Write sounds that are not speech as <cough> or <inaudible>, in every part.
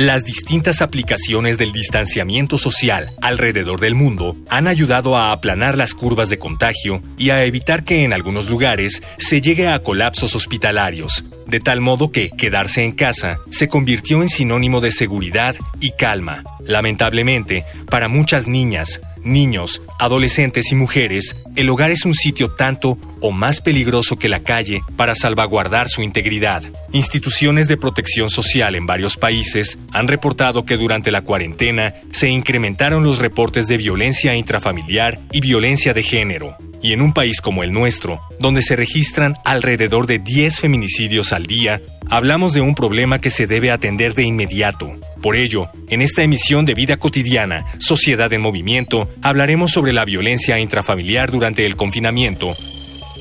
Las distintas aplicaciones del distanciamiento social alrededor del mundo han ayudado a aplanar las curvas de contagio y a evitar que en algunos lugares se llegue a colapsos hospitalarios, de tal modo que quedarse en casa se convirtió en sinónimo de seguridad y calma. Lamentablemente, para muchas niñas, niños, adolescentes y mujeres, el hogar es un sitio tanto o más peligroso que la calle para salvaguardar su integridad. Instituciones de protección social en varios países han reportado que durante la cuarentena se incrementaron los reportes de violencia intrafamiliar y violencia de género. Y en un país como el nuestro, donde se registran alrededor de 10 feminicidios al día, hablamos de un problema que se debe atender de inmediato. Por ello, en esta emisión de Vida Cotidiana, Sociedad en Movimiento, hablaremos sobre la violencia intrafamiliar durante el confinamiento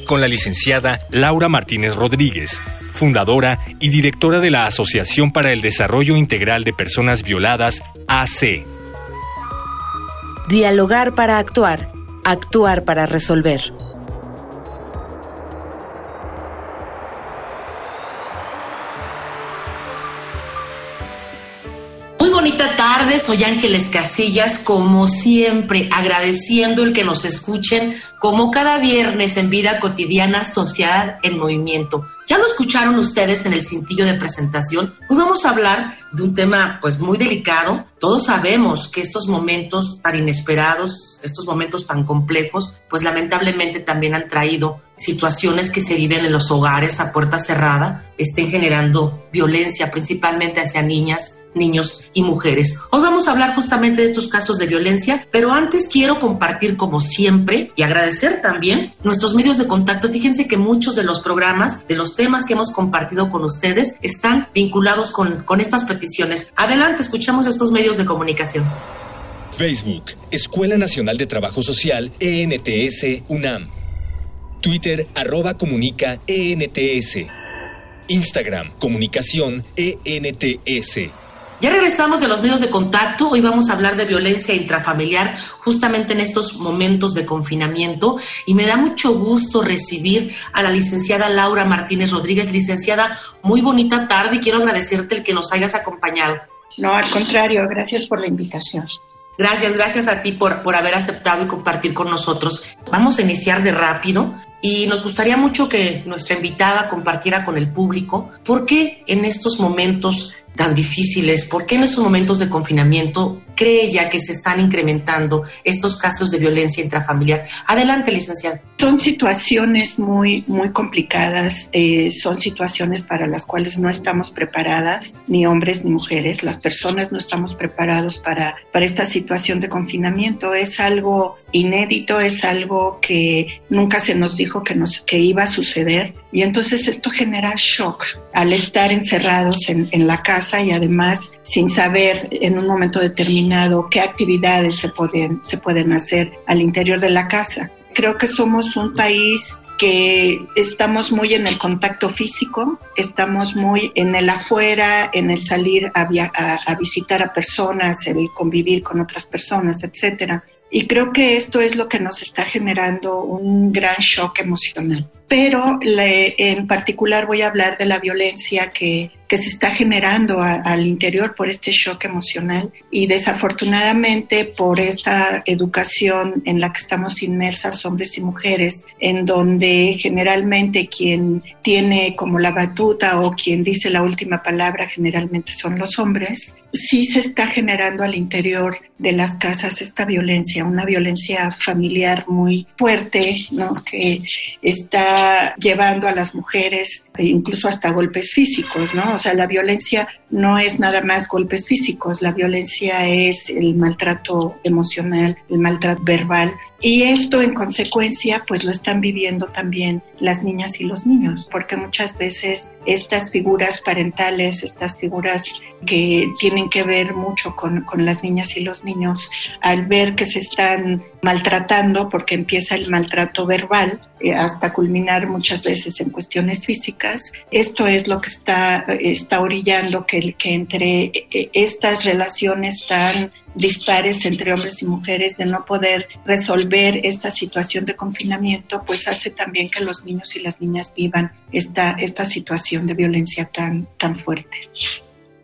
con la licenciada Laura Martínez Rodríguez, fundadora y directora de la Asociación para el Desarrollo Integral de Personas Violadas, AC. Dialogar para actuar actuar para resolver. Muy bonita tarde, soy Ángeles Casillas, como siempre, agradeciendo el que nos escuchen como cada viernes en Vida Cotidiana Sociedad en Movimiento. Ya lo escucharon ustedes en el cintillo de presentación. Hoy vamos a hablar de un tema pues muy delicado. Todos sabemos que estos momentos tan inesperados, estos momentos tan complejos, pues lamentablemente también han traído situaciones que se viven en los hogares a puerta cerrada, estén generando violencia principalmente hacia niñas, niños y mujeres. Hoy vamos a hablar justamente de estos casos de violencia, pero antes quiero compartir como siempre y agradecer también nuestros medios de contacto. Fíjense que muchos de los programas, de los temas que hemos compartido con ustedes están vinculados con, con estas peticiones. Adelante, escuchamos estos medios de comunicación. Facebook, Escuela Nacional de Trabajo Social, ENTS, UNAM. Twitter, arroba comunica, ENTS. Instagram, comunicación, ENTS. Ya regresamos de los medios de contacto. Hoy vamos a hablar de violencia intrafamiliar justamente en estos momentos de confinamiento y me da mucho gusto recibir a la licenciada Laura Martínez Rodríguez. Licenciada, muy bonita tarde y quiero agradecerte el que nos hayas acompañado. No, al contrario, gracias por la invitación. Gracias, gracias a ti por, por haber aceptado y compartir con nosotros. Vamos a iniciar de rápido y nos gustaría mucho que nuestra invitada compartiera con el público por qué en estos momentos tan difíciles? ¿Por qué en estos momentos de confinamiento cree ya que se están incrementando estos casos de violencia intrafamiliar? Adelante, licenciada. Son situaciones muy, muy complicadas, eh, son situaciones para las cuales no estamos preparadas, ni hombres ni mujeres, las personas no estamos preparados para, para esta situación de confinamiento. Es algo inédito, es algo que nunca se nos dijo que, nos, que iba a suceder y entonces esto genera shock al estar encerrados en, en la casa y además sin saber en un momento determinado qué actividades se pueden, se pueden hacer al interior de la casa. Creo que somos un país que estamos muy en el contacto físico, estamos muy en el afuera, en el salir a, a, visitar a personas, el convivir con otras personas, etcétera. Y creo que esto es lo que nos está generando un gran shock emocional. Pero en particular voy a hablar de la violencia que que se está generando al interior por este shock emocional y desafortunadamente por esta educación en la que estamos inmersas hombres y mujeres, en donde generalmente quien tiene como la batuta o quien dice la última palabra generalmente son los hombres, sí se está generando al interior de las casas esta violencia, una violencia familiar muy fuerte, ¿no? que está llevando a las mujeres incluso hasta golpes físicos, ¿no? O sea, la violencia no es nada más golpes físicos, la violencia es el maltrato emocional, el maltrato verbal y esto en consecuencia pues lo están viviendo también las niñas y los niños, porque muchas veces estas figuras parentales, estas figuras que tienen que ver mucho con, con las niñas y los niños, al ver que se están maltratando, porque empieza el maltrato verbal, eh, hasta culminar muchas veces en cuestiones físicas. Esto es lo que está, está orillando que, que entre eh, estas relaciones tan dispares entre hombres y mujeres de no poder resolver esta situación de confinamiento, pues hace también que los niños y las niñas vivan esta, esta situación de violencia tan, tan fuerte.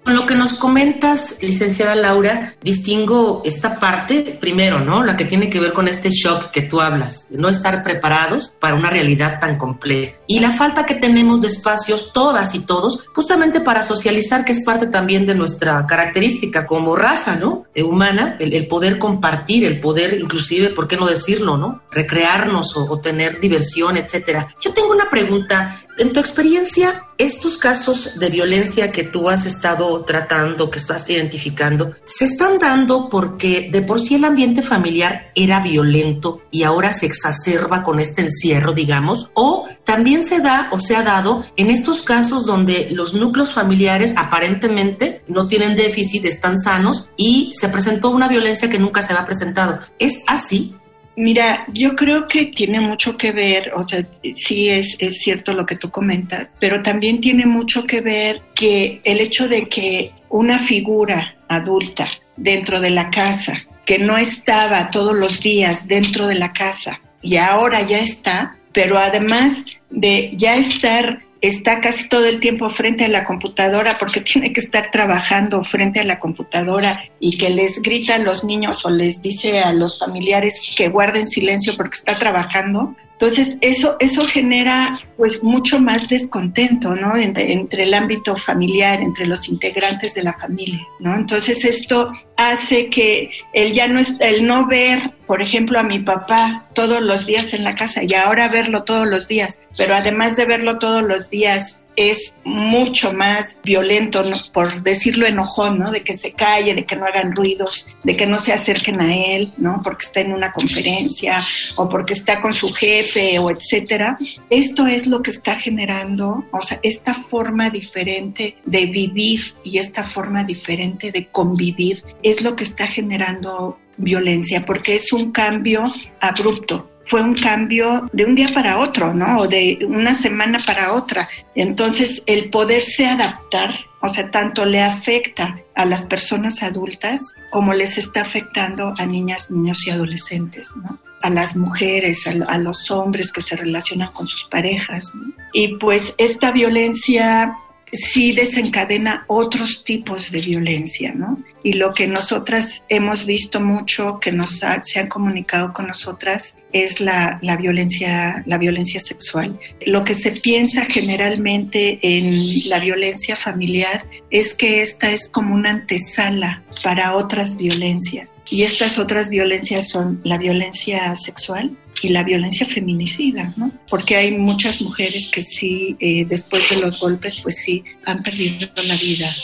Con lo que nos comentas, licenciada Laura, distingo esta parte, primero, ¿no? La que tiene que ver con este shock que tú hablas, de no estar preparados para una realidad tan compleja. Y la falta que tenemos de espacios, todas y todos, justamente para socializar, que es parte también de nuestra característica como raza, ¿no? Eh, humana, el, poder compartir, el poder, inclusive, ¿por qué no decirlo, ¿no? Recrearnos o, o tener diversión, etcétera. Yo tengo una pregunta en tu experiencia, estos casos de violencia que tú has estado tratando, que estás identificando, ¿se están dando porque de por sí el ambiente familiar era violento y ahora se exacerba con este encierro, digamos? ¿O también se da o se ha dado en estos casos donde los núcleos familiares aparentemente no tienen déficit, están sanos y se presentó una violencia que nunca se había presentado? ¿Es así? Mira, yo creo que tiene mucho que ver, o sea, sí es, es cierto lo que tú comentas, pero también tiene mucho que ver que el hecho de que una figura adulta dentro de la casa, que no estaba todos los días dentro de la casa y ahora ya está, pero además de ya estar está casi todo el tiempo frente a la computadora porque <laughs> tiene que estar trabajando frente a la computadora y que les grita a los niños o les dice a los familiares que guarden silencio porque está trabajando, entonces, eso, eso genera pues mucho más descontento, ¿no? Entre, el ámbito familiar, entre los integrantes de la familia, ¿no? Entonces, esto hace que el ya no es, el no ver, por ejemplo, a mi papá todos los días en la casa y ahora verlo todos los días, pero además de verlo todos los días es mucho más violento, por decirlo enojón, ¿no? De que se calle, de que no hagan ruidos, de que no se acerquen a él, ¿no? Porque está en una conferencia o porque está con su jefe o etcétera. Esto es lo que está generando, o sea, esta forma diferente de vivir y esta forma diferente de convivir es lo que está generando violencia, porque es un cambio abrupto fue un cambio de un día para otro, ¿no? O de una semana para otra. Entonces, el poderse adaptar, o sea, tanto le afecta a las personas adultas como les está afectando a niñas, niños y adolescentes, ¿no? a las mujeres, a, los hombres que se relacionan con sus parejas. Y pues esta violencia sí desencadena otros tipos de violencia, ¿no? Y lo que nosotras hemos visto mucho, que nos se han comunicado con nosotras, es la, la, violencia, la violencia sexual. Lo que se piensa generalmente en la violencia familiar es que esta es como una antesala para otras violencias. Y estas otras violencias son la violencia sexual, y la violencia feminicida, ¿no? Porque hay muchas mujeres que sí, eh, después de los golpes, pues sí, han perdido la vida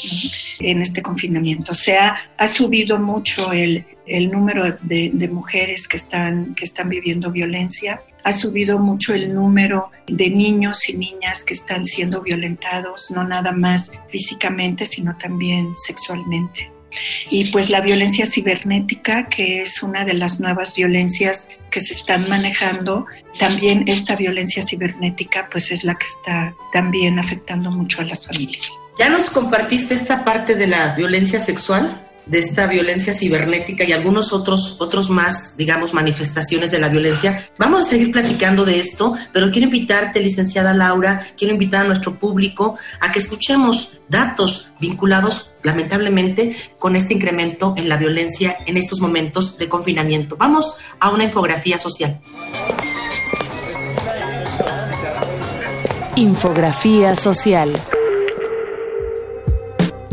en este confinamiento. O sea, ha subido mucho el, el número de, de, mujeres que están, que están viviendo violencia, ha subido mucho el número de niños y niñas que están siendo violentados, no nada más físicamente, sino también sexualmente. Y pues la violencia cibernética, que es una de las nuevas violencias que se están manejando, también esta violencia cibernética pues es la que está también afectando mucho a las familias. ¿Ya nos compartiste esta parte de la violencia sexual? De esta violencia cibernética y algunos otros, otros más, digamos, manifestaciones de la violencia. Vamos a seguir platicando de esto, pero quiero invitarte, licenciada Laura, quiero invitar a nuestro público a que escuchemos datos vinculados, lamentablemente, con este incremento en la violencia en estos momentos de confinamiento. Vamos a una infografía social. Infografía social.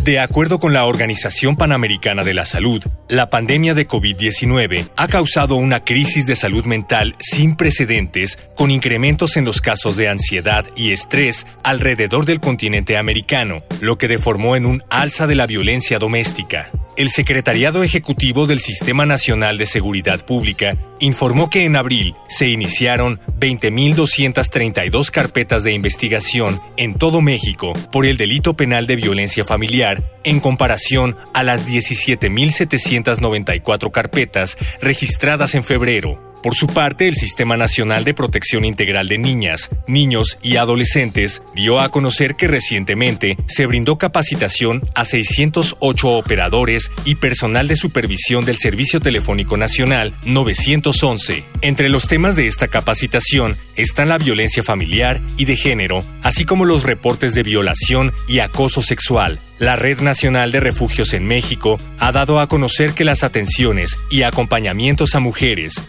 De acuerdo con la Organización Panamericana de la Salud, la pandemia de COVID-19 ha causado una crisis de salud mental sin precedentes, con incrementos en los casos de ansiedad y estrés alrededor del continente americano, lo que deformó en un alza de la violencia doméstica. El Secretariado Ejecutivo del Sistema Nacional de Seguridad Pública informó que en abril se iniciaron 20.232 carpetas de investigación en todo México por el delito penal de violencia familiar en comparación a las 17.794 carpetas registradas en febrero. Por su parte, el Sistema Nacional de Protección Integral de Niñas, Niños y Adolescentes dio a conocer que recientemente se brindó capacitación a 608 operadores y personal de supervisión del Servicio Telefónico Nacional 911. Entre los temas de esta capacitación están la violencia familiar y de género, así como los reportes de violación y acoso sexual, la Red Nacional de Refugios en México ha dado a conocer que las atenciones y acompañamientos a mujeres,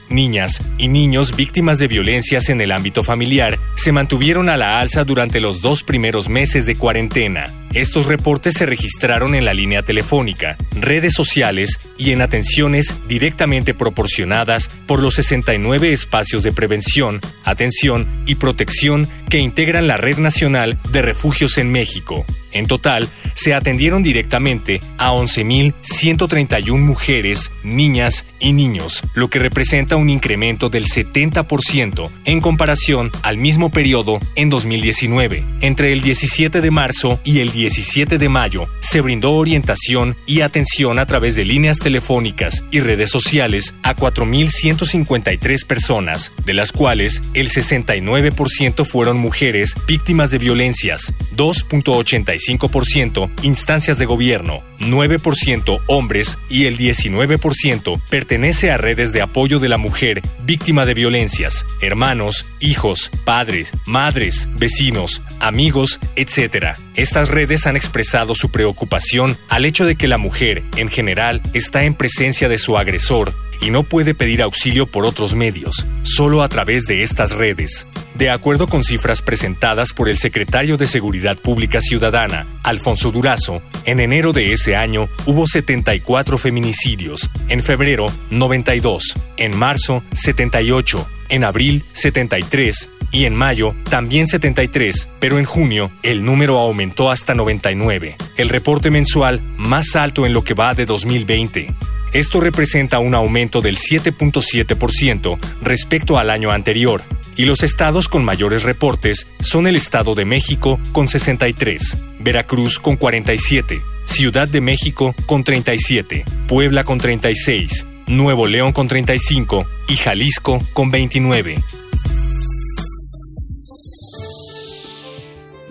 y niños víctimas de violencias en el ámbito familiar se mantuvieron a la alza durante los dos primeros meses de cuarentena. Estos reportes se registraron en la línea telefónica, redes sociales y en atenciones directamente proporcionadas por los 69 espacios de prevención, atención y protección que integran la Red Nacional de Refugios en México. En total, se atendieron directamente a 11.131 mujeres, niñas y niños, lo que representa un incremento del 70% en comparación al mismo periodo en 2019. Entre el 17 de marzo y el 17 de mayo se brindó orientación y atención a través de líneas telefónicas y redes sociales a 4.153 personas, de las cuales el 69% fueron mujeres víctimas de violencias, 2.85% instancias de gobierno, 9% hombres y el 19% pertenece a redes de apoyo de la mujer víctima de violencias, hermanos, hijos, padres, madres, vecinos, amigos, etc. Estas redes han expresado su preocupación al hecho de que la mujer, en general, está en presencia de su agresor y no puede pedir auxilio por otros medios, solo a través de estas redes. De acuerdo con cifras presentadas por el secretario de Seguridad Pública Ciudadana, Alfonso Durazo, en enero de ese año hubo 74 feminicidios, en febrero 92, en marzo 78, en abril 73 y en mayo también 73, pero en junio el número aumentó hasta 99, el reporte mensual más alto en lo que va de 2020. Esto representa un aumento del 7.7% respecto al año anterior, y los estados con mayores reportes son el Estado de México con 63, Veracruz con 47, Ciudad de México con 37, Puebla con 36, Nuevo León con 35 y Jalisco con 29.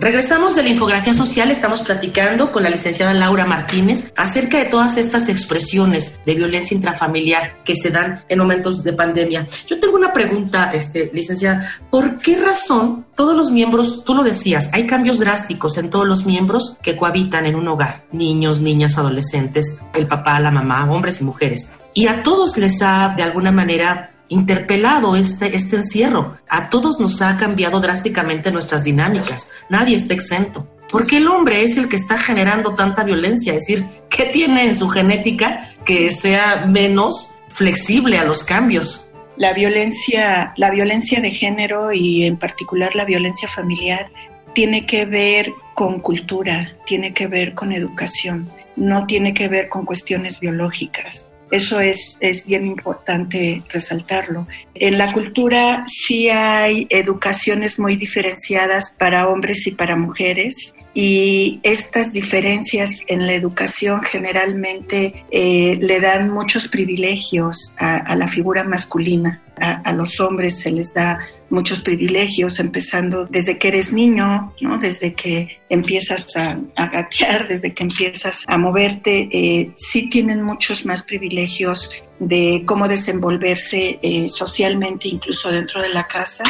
Regresamos de la infografía social, estamos platicando con la licenciada Laura Martínez acerca de todas estas expresiones de violencia intrafamiliar que se dan en momentos de pandemia. Yo tengo una pregunta, este, licenciada, ¿por qué razón todos los miembros, tú lo decías, hay cambios drásticos en todos los miembros que cohabitan en un hogar, niños, niñas, adolescentes, el papá, la mamá, hombres y mujeres? Y a todos les ha de alguna manera interpelado este, este encierro. A todos nos ha cambiado drásticamente nuestras dinámicas. Nadie está exento. Porque el hombre es el que está generando tanta violencia? Es decir, ¿qué tiene en su genética que sea menos flexible a los cambios? La violencia, la violencia de género y en particular la violencia familiar tiene que ver con cultura, tiene que ver con educación, no tiene que ver con cuestiones biológicas. Eso es, es bien importante resaltarlo. En la cultura sí hay educaciones muy diferenciadas para hombres y para mujeres y estas diferencias en la educación generalmente eh, le dan muchos privilegios a, la figura masculina a, los hombres se les da muchos privilegios, empezando desde que eres niño, ¿no? desde que empiezas a, a desde que empiezas a moverte, eh, sí tienen muchos más privilegios de cómo desenvolverse eh, socialmente, incluso dentro de la casa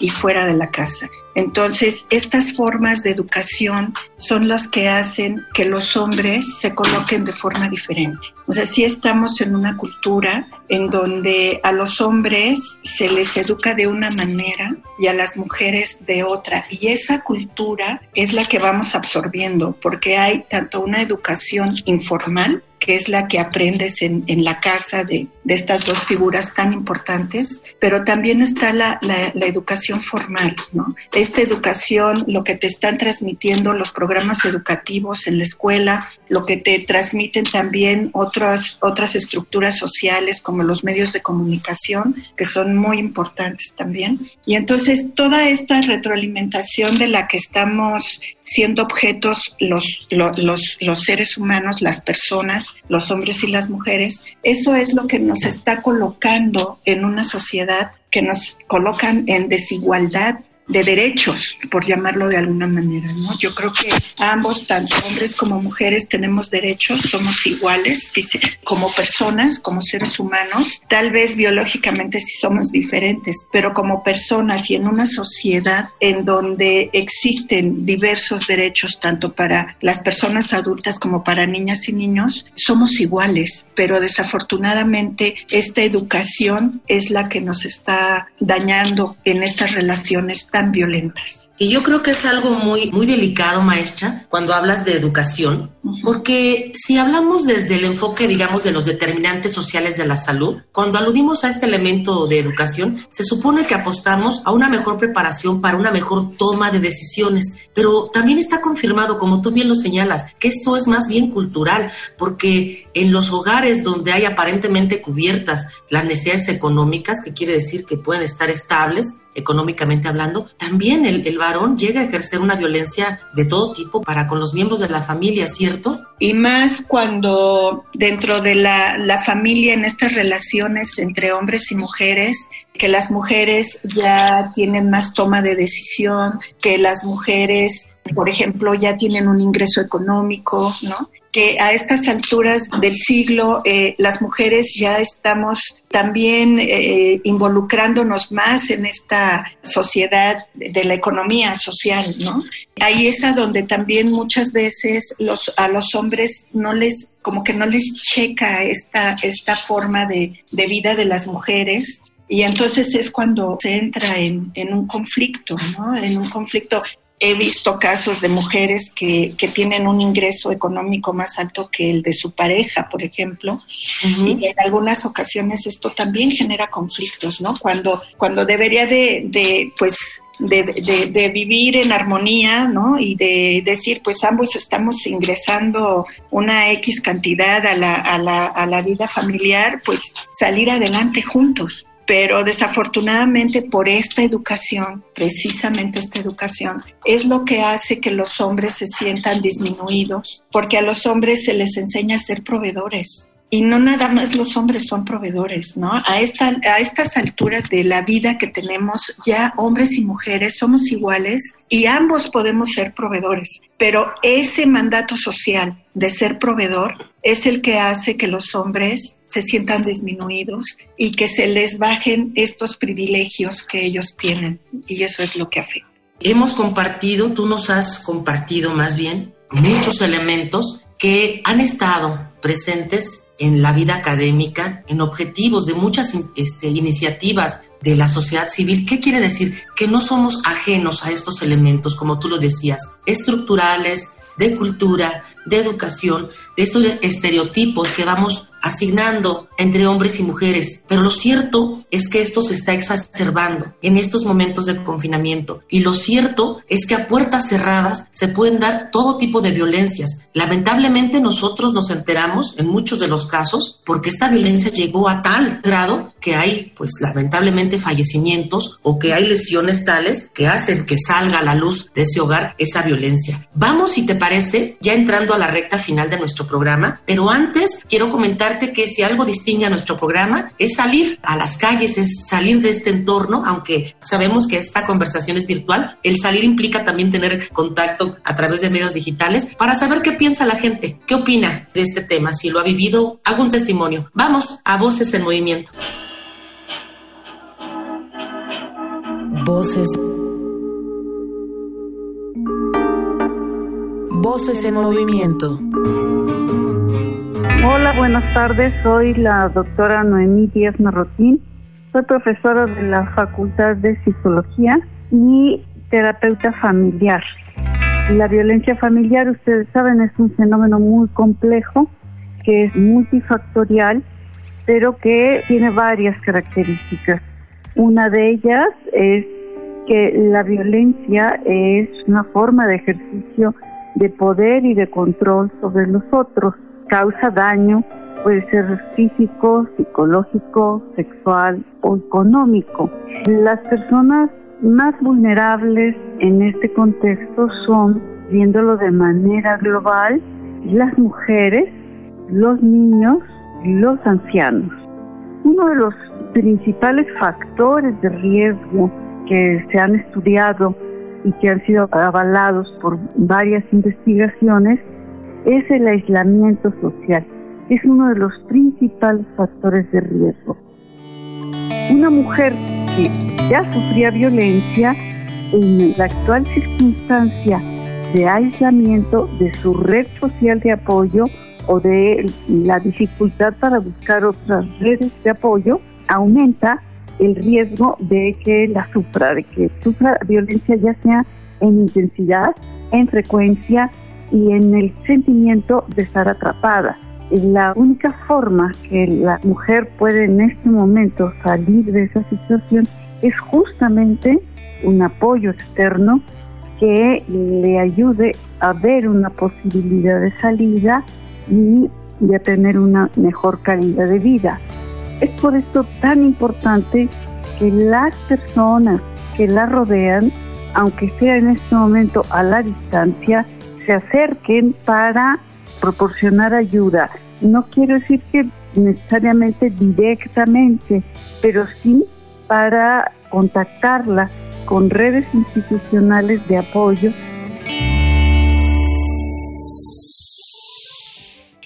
y fuera de la casa. Entonces, estas formas de educación son las que hacen que los hombres se coloquen de forma diferente. O sea, sí estamos en una cultura en donde a los hombres se les educa de una manera y a las mujeres de otra. Y esa cultura es la que vamos absorbiendo, porque hay tanto una educación informal que es la que aprendes en, en la casa de, de, estas dos figuras tan importantes, pero también está la, la, la, educación formal, ¿no? Esta educación, lo que te están transmitiendo los programas educativos en la escuela, lo que te transmiten también otras, otras estructuras sociales como los medios de comunicación, que son muy importantes también. Y entonces toda esta retroalimentación de la que estamos siendo objetos los, los, los, los seres humanos, las personas, los hombres y las mujeres, eso es lo que nos está colocando en una sociedad que nos colocan en desigualdad de derechos, por llamarlo de alguna manera, ¿no? Yo creo que ambos, tanto hombres como mujeres, tenemos derechos, somos iguales como personas, como seres humanos, tal vez biológicamente sí somos diferentes, pero como personas y en una sociedad en donde existen diversos derechos, tanto para las personas adultas como para niñas y niños, somos iguales, pero desafortunadamente esta educación es la que nos está dañando en estas relaciones tan violentas. Y yo creo que es algo muy, muy delicado, maestra, cuando hablas de educación, porque si hablamos desde el enfoque, digamos, de los determinantes sociales de la salud, cuando aludimos a este elemento de educación, se supone que apostamos a una mejor preparación para una mejor toma de decisiones, pero también está confirmado, como tú bien lo señalas, que esto es más bien cultural, porque en los hogares donde hay aparentemente cubiertas las necesidades económicas, que quiere decir que pueden estar estables, económicamente hablando, también el, varón llega a ejercer una violencia de todo tipo para con los miembros de la familia, ¿cierto? Y más cuando dentro de la familia, en estas relaciones entre hombres y mujeres, que las mujeres ya tienen más toma de decisión, que las mujeres por ejemplo, ya tienen un ingreso económico, ¿no? Que a estas alturas del siglo eh, las mujeres ya estamos también eh, involucrándonos más en esta sociedad de la economía social, ¿no? Ahí es a donde también muchas veces los, a los hombres no les, como que no les checa esta, esta forma de, de vida de las mujeres y entonces es cuando se entra en, en, un conflicto, ¿no? En un conflicto he visto casos de mujeres que, que, tienen un ingreso económico más alto que el de su pareja, por ejemplo, y en algunas ocasiones esto también genera conflictos, ¿no? Cuando, cuando debería de, de pues, de, de, de, vivir en armonía, ¿no? Y de decir, pues ambos estamos ingresando una X cantidad a la, a la, a la vida familiar, pues salir adelante juntos pero desafortunadamente por esta educación, precisamente esta educación, es lo que hace que los hombres se sientan disminuidos, porque a los hombres se les enseña a ser proveedores. Y no nada más los hombres son proveedores, ¿no? A, a estas alturas de la vida que tenemos, ya hombres y mujeres somos iguales y ambos podemos ser proveedores, pero ese mandato social de ser proveedor es el que hace que los hombres se sientan disminuidos y que se les bajen estos privilegios que ellos tienen. Y eso es lo que afecta. Hemos compartido, tú nos has compartido más bien, muchos elementos que han estado presentes en la vida académica, en objetivos de muchas este, iniciativas de la sociedad civil. ¿Qué quiere decir? Que no somos ajenos a estos elementos, como tú lo decías, estructurales, de cultura, de educación, de estos estereotipos que vamos asignando entre hombres y mujeres. Pero lo cierto es que esto se está exacerbando en estos momentos de confinamiento. Y lo cierto es que a puertas cerradas se pueden dar todo tipo de violencias. Lamentablemente nosotros nos enteramos en muchos de los casos porque esta violencia llegó a tal grado que hay pues lamentablemente fallecimientos o que hay lesiones tales que hacen que salga a la luz de ese hogar esa violencia. Vamos, si te parece, ya entrando a la recta final de nuestro programa, pero antes quiero comentar que si algo distingue a nuestro programa es salir a las calles, es salir de este entorno, aunque sabemos que esta conversación es virtual, el salir implica también tener contacto a través de medios digitales para saber qué piensa la gente, qué opina de este tema, si lo ha vivido, algún testimonio. Vamos a Voces en Movimiento. Voces. Voces en movimiento. Hola, buenas tardes. Soy la doctora Noemí Díaz Marroquín. Soy profesora de la Facultad de Psicología y terapeuta familiar. La violencia familiar, ustedes saben, es un fenómeno muy complejo que es multifactorial, pero que tiene varias características. Una de ellas es que la violencia es una forma de ejercicio de poder y de control sobre los otros. Causa daño, puede ser físico, psicológico, sexual o económico. Las personas más vulnerables en este contexto son, viéndolo de manera global, las mujeres, los niños los ancianos. Uno de los principales factores de riesgo que se han estudiado y que han sido avalados por varias investigaciones es el aislamiento social. Es uno de los principales factores de riesgo. Una mujer que ya sufría violencia en la actual circunstancia de aislamiento de su red social de apoyo o de la dificultad para buscar otras redes de apoyo, aumenta el riesgo de que la sufra, de que sufra violencia ya sea en intensidad, en frecuencia y en el sentimiento de estar atrapada. La única forma que la mujer puede en este momento salir de esa situación es justamente un apoyo externo que le ayude a ver una posibilidad de salida y de tener una mejor calidad de vida. Es por esto tan importante que las personas que la rodean, aunque sea en este momento a la distancia, se acerquen para proporcionar ayuda. No quiero decir que necesariamente directamente, pero sí para contactarla con redes institucionales de apoyo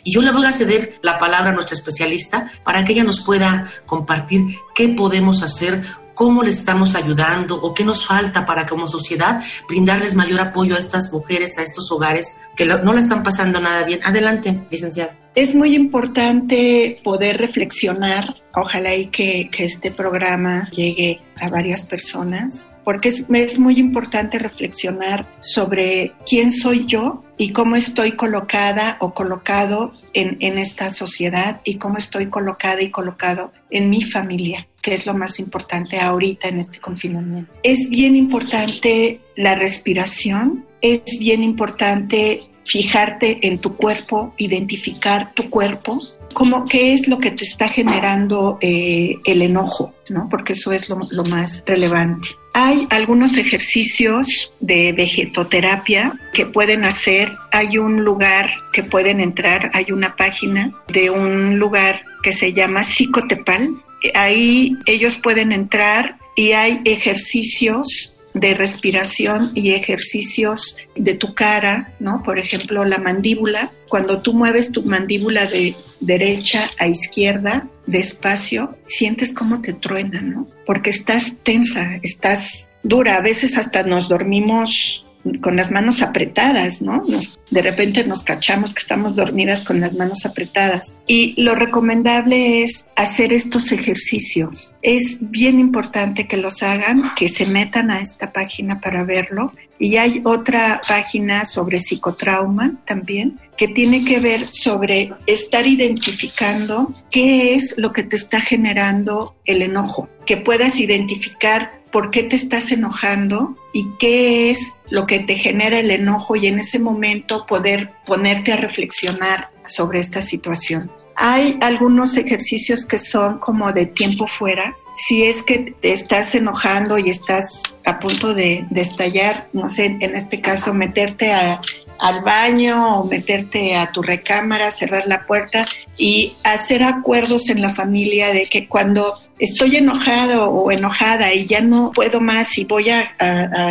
Y yo le voy a ceder la palabra a nuestra especialista para que ella nos pueda compartir qué podemos hacer cómo le estamos ayudando o qué nos falta para como sociedad brindarles mayor apoyo a estas mujeres, a estos hogares que no la están pasando nada bien. Adelante, licenciada. Es muy importante poder reflexionar, ojalá y que, que este programa llegue a varias personas porque es, es, muy importante reflexionar sobre quién soy yo y cómo estoy colocada o colocado en, en, esta sociedad y cómo estoy colocada y colocado en mi familia, que es lo más importante ahorita en este confinamiento. Es bien importante la respiración, es bien importante fijarte en tu cuerpo, identificar tu cuerpo, como qué es lo que te está generando eh, el enojo, ¿no? Porque eso es lo, lo más relevante. Hay algunos ejercicios de vegetoterapia que pueden hacer. Hay un lugar que pueden entrar, hay una página de un lugar que se llama Psicotepal. Ahí ellos pueden entrar y hay ejercicios de respiración y ejercicios de tu cara, ¿no? Por ejemplo, la mandíbula. Cuando tú mueves tu mandíbula de derecha a izquierda, despacio, sientes cómo te truena, ¿no? Porque estás tensa, estás dura. A veces hasta nos dormimos con las manos apretadas, ¿no? de repente nos cachamos que estamos dormidas con las manos apretadas. Y lo recomendable es hacer estos ejercicios. Es bien importante que los hagan, que se metan a esta página para verlo. Y hay otra página sobre psicotrauma también, que tiene que ver sobre estar identificando qué es lo que te está generando el enojo, que puedas identificar por qué te estás enojando y qué es lo que te genera el enojo y en ese momento poder ponerte a reflexionar sobre esta situación. Hay algunos ejercicios que son como de tiempo fuera. Si es que te estás enojando y estás a punto de, estallar, no sé, en este caso, meterte a al baño o meterte a tu recámara, cerrar la puerta y hacer acuerdos en la familia de que cuando estoy enojado o enojada y ya no puedo más y voy a,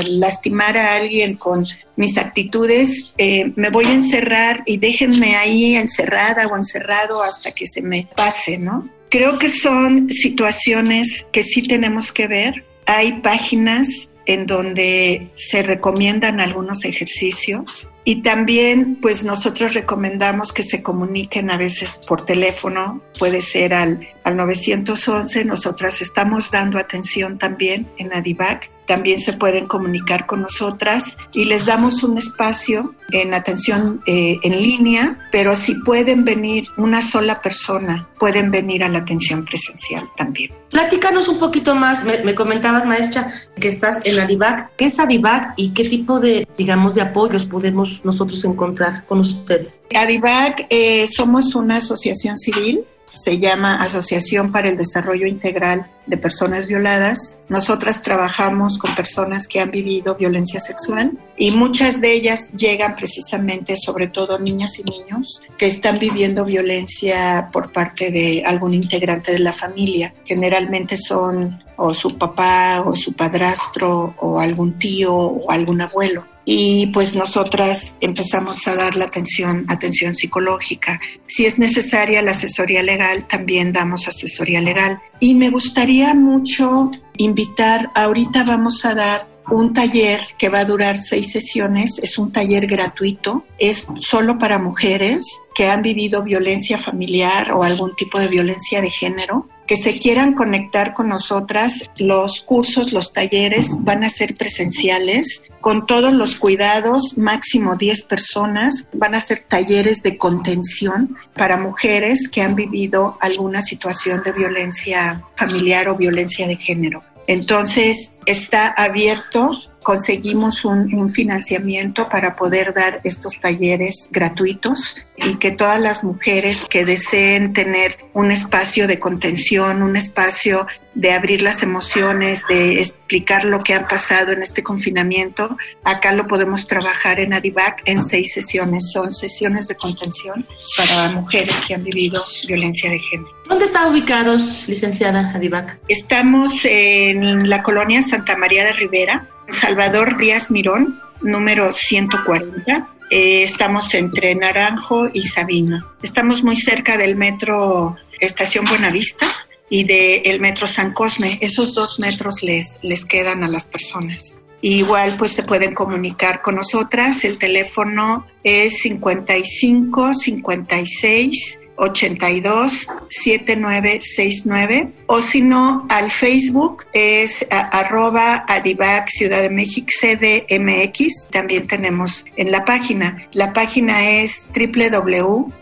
lastimar a alguien con mis actitudes, eh, me voy a encerrar y déjenme ahí encerrada o encerrado hasta que se me pase, ¿no? Creo que son situaciones que sí tenemos que ver. Hay páginas en donde se recomiendan algunos ejercicios y también, pues nosotros recomendamos que se comuniquen a veces por teléfono, puede ser al, al 911. Nosotras estamos dando atención también en Adivac también se pueden comunicar con nosotras y les damos un espacio en atención eh, en línea, pero si pueden venir una sola persona, pueden venir a la atención presencial también. Platícanos un poquito más, me, comentabas maestra que estás en Adivac, ¿qué es Adivac y qué tipo de, digamos, de apoyos podemos nosotros encontrar con ustedes? Adivac eh, somos una asociación civil se llama Asociación para el Desarrollo Integral de Personas Violadas. Nosotras trabajamos con personas que han vivido violencia sexual y muchas de ellas llegan precisamente, sobre todo niñas y niños, que están viviendo violencia por parte de algún integrante de la familia. Generalmente son o su papá o su padrastro o algún tío o algún abuelo y pues nosotras empezamos a dar la atención, atención psicológica. Si es necesaria la asesoría legal, también damos asesoría legal. Y me gustaría mucho invitar, ahorita vamos a dar un taller que va a durar seis sesiones, es un taller gratuito, es solo para mujeres que han vivido violencia familiar o algún tipo de violencia de género que se quieran conectar con nosotras, los cursos, los talleres van a ser presenciales con todos los cuidados, máximo 10 personas, van a ser talleres de contención para mujeres que han vivido alguna situación de violencia familiar o violencia de género. Entonces, está abierto, conseguimos un, financiamiento para poder dar estos talleres gratuitos y que todas las mujeres que deseen tener un espacio de contención, un espacio de abrir las emociones, de explicar lo que ha pasado en este confinamiento, acá lo podemos trabajar en Adivac en seis sesiones. Son sesiones de contención para mujeres que han vivido violencia de género. ¿Dónde están ubicados, licenciada Adivac? Estamos en la colonia Santa María de Rivera, Salvador Díaz Mirón, número 140. Eh, estamos entre Naranjo y Sabino. Estamos muy cerca del metro Estación Buenavista y del metro San Cosme. Esos dos metros les, les quedan a las personas. igual pues se pueden comunicar con nosotras. El teléfono es 55 56 82 7969 o si no al Facebook es arroba Adivac Ciudad de México CDMX también tenemos en la página. La página es www.adivac.org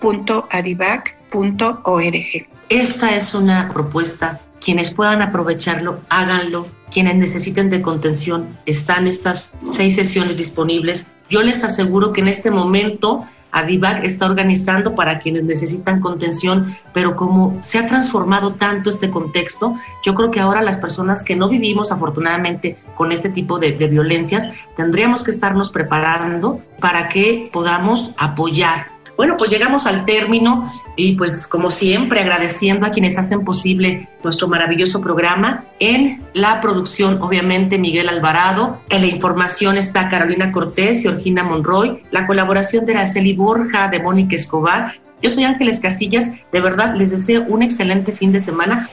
esta es una propuesta. Quienes puedan aprovecharlo háganlo. Quienes necesiten de contención están estas seis sesiones disponibles. Yo les aseguro que en este momento Adivac está organizando para quienes necesitan contención, pero como se ha transformado tanto este contexto, yo creo que ahora las personas que no vivimos afortunadamente con este tipo de, de violencias, tendríamos que estarnos preparando para que podamos apoyar bueno, pues llegamos al término y pues como siempre agradeciendo a quienes hacen posible nuestro maravilloso programa. En la producción, obviamente, Miguel Alvarado. En la información está Carolina Cortés y Orgina Monroy. La colaboración de Araceli Borja, de Mónica Escobar. Yo soy Ángeles Castillas. De verdad, les deseo un excelente fin de semana.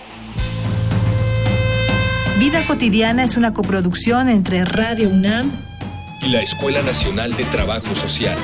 Vida Cotidiana es una coproducción entre Radio UNAM y la Escuela Nacional de Trabajo Social.